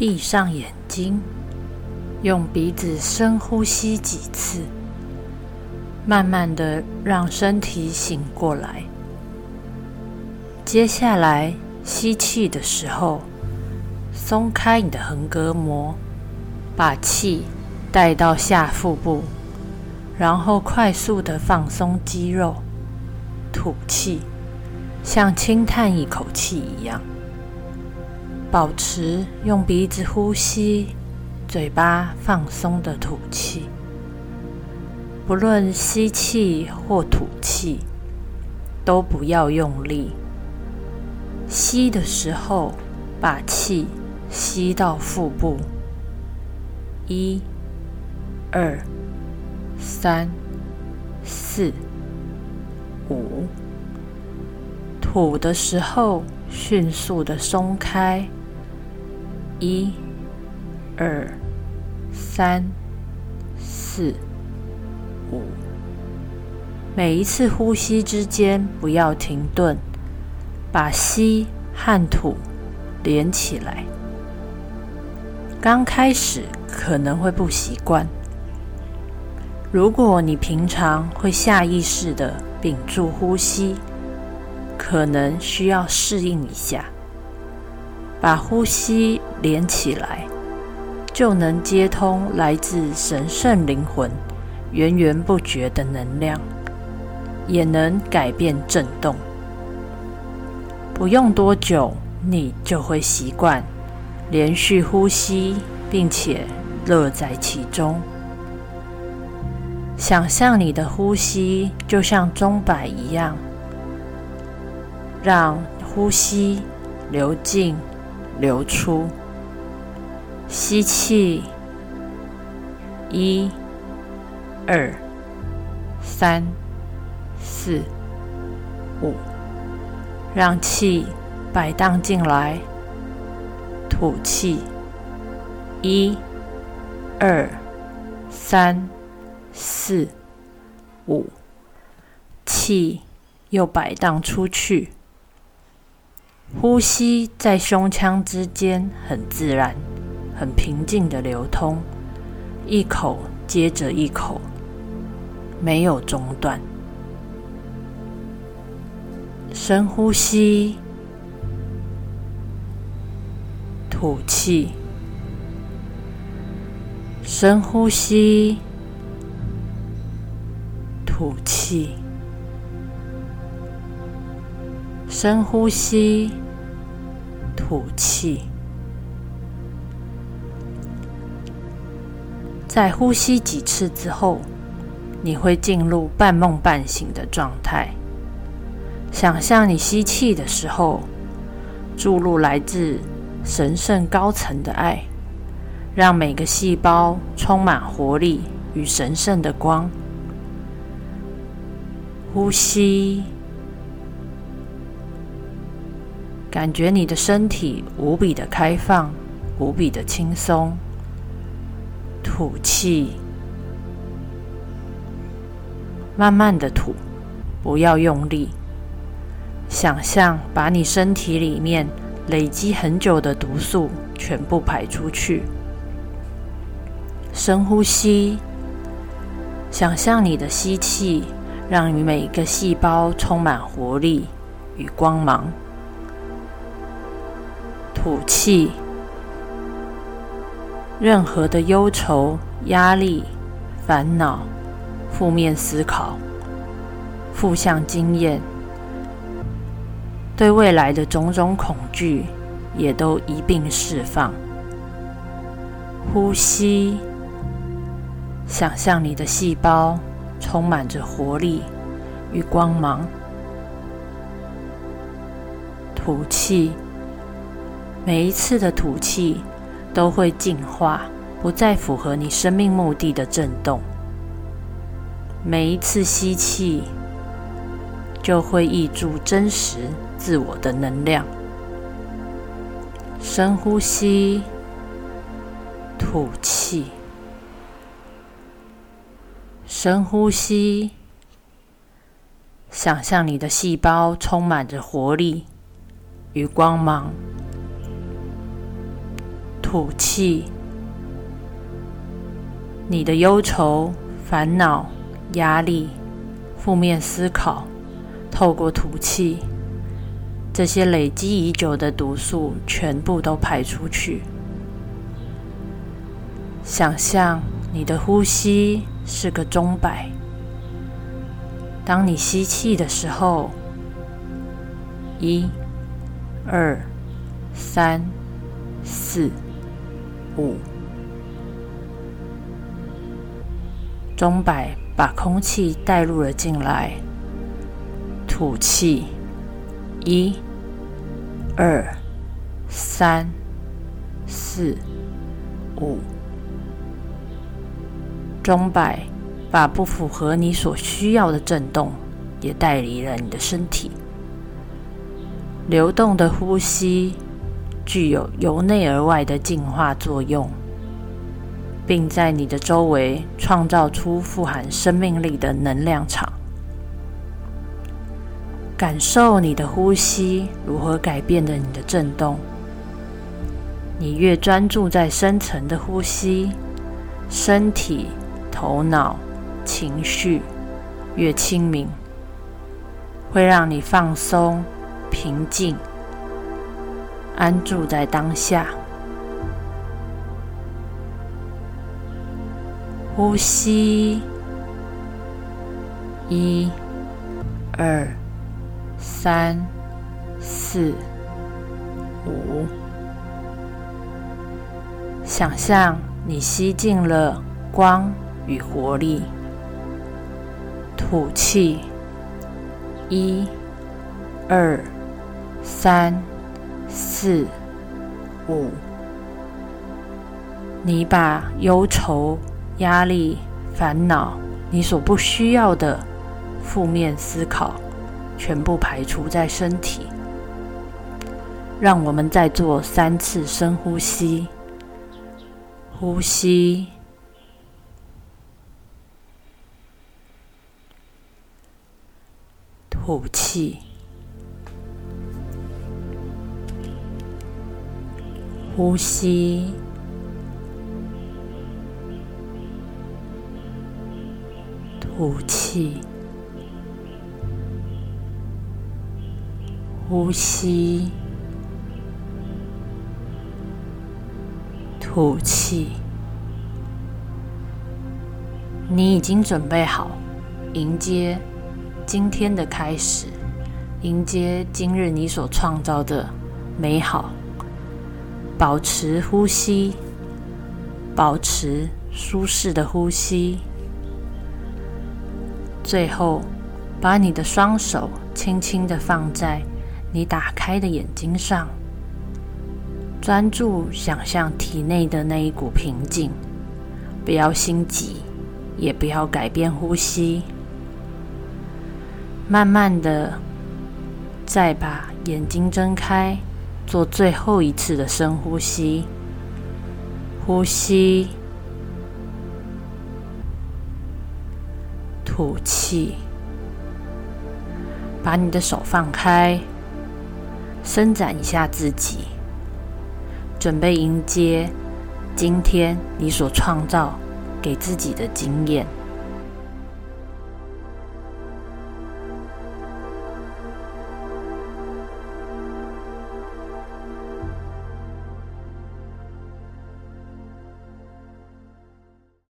闭上眼睛，用鼻子深呼吸几次，慢慢的让身体醒过来。接下来吸气的时候，松开你的横膈膜，把气带到下腹部，然后快速的放松肌肉。吐气，像轻叹一口气一样。保持用鼻子呼吸，嘴巴放松的吐气。不论吸气或吐气，都不要用力。吸的时候，把气吸到腹部。一、二、三、四、五。吐的时候，迅速的松开。一、二、三、四、五，每一次呼吸之间不要停顿，把吸和吐连起来。刚开始可能会不习惯，如果你平常会下意识的屏住呼吸，可能需要适应一下。把呼吸连起来，就能接通来自神圣灵魂源源不绝的能量，也能改变震动。不用多久，你就会习惯连续呼吸，并且乐在其中。想象你的呼吸就像钟摆一样，让呼吸流进。流出，吸气，一、二、三、四、五，让气摆荡进来。吐气，一、二、三、四、五，气又摆荡出去。呼吸在胸腔之间很自然、很平静的流通，一口接着一口，没有中断。深呼吸，吐气，深呼吸，吐气。深呼吸，吐气。在呼吸几次之后，你会进入半梦半醒的状态。想象你吸气的时候，注入来自神圣高层的爱，让每个细胞充满活力与神圣的光。呼吸。感觉你的身体无比的开放，无比的轻松。吐气，慢慢的吐，不要用力。想象把你身体里面累积很久的毒素全部排出去。深呼吸，想象你的吸气，让你每一个细胞充满活力与光芒。吐气，任何的忧愁、压力、烦恼、负面思考、负向经验，对未来的种种恐惧，也都一并释放。呼吸，想象你的细胞充满着活力与光芒。吐气。每一次的吐气都会净化不再符合你生命目的的震动。每一次吸气就会溢注真实自我的能量。深呼吸，吐气，深呼吸，想象你的细胞充满着活力与光芒。吐气，你的忧愁、烦恼、压力、负面思考，透过吐气，这些累积已久的毒素全部都排出去。想象你的呼吸是个钟摆，当你吸气的时候，一、二、三、四、五，钟摆把空气带入了进来。吐气，一、二、三、四、五。钟摆把不符合你所需要的震动也带离了你的身体。流动的呼吸具有由内而外的净化作用，并在你的周围创造出富含生命力的能量场。感受你的呼吸如何改变着你的震动。你越专注在深层的呼吸，身体。头脑、情绪越清明，会让你放松、平静、安住在当下。呼吸，一、二、三、四、五，想象你吸进了光。与活力，吐气，一、二、三、四、五。你把忧愁、压力、烦恼，你所不需要的负面思考，全部排除在身体。让我们再做三次深呼吸，呼吸。吐气，呼吸，吐气，呼吸，吐气。你已经准备好迎接。今天的开始，迎接今日你所创造的美好。保持呼吸，保持舒适的呼吸。最后，把你的双手轻轻的放在你打开的眼睛上，专注想象体内的那一股平静。不要心急，也不要改变呼吸。慢慢的，再把眼睛睁开，做最后一次的深呼吸。呼吸，吐气。把你的手放开，伸展一下自己，准备迎接今天你所创造给自己的经验。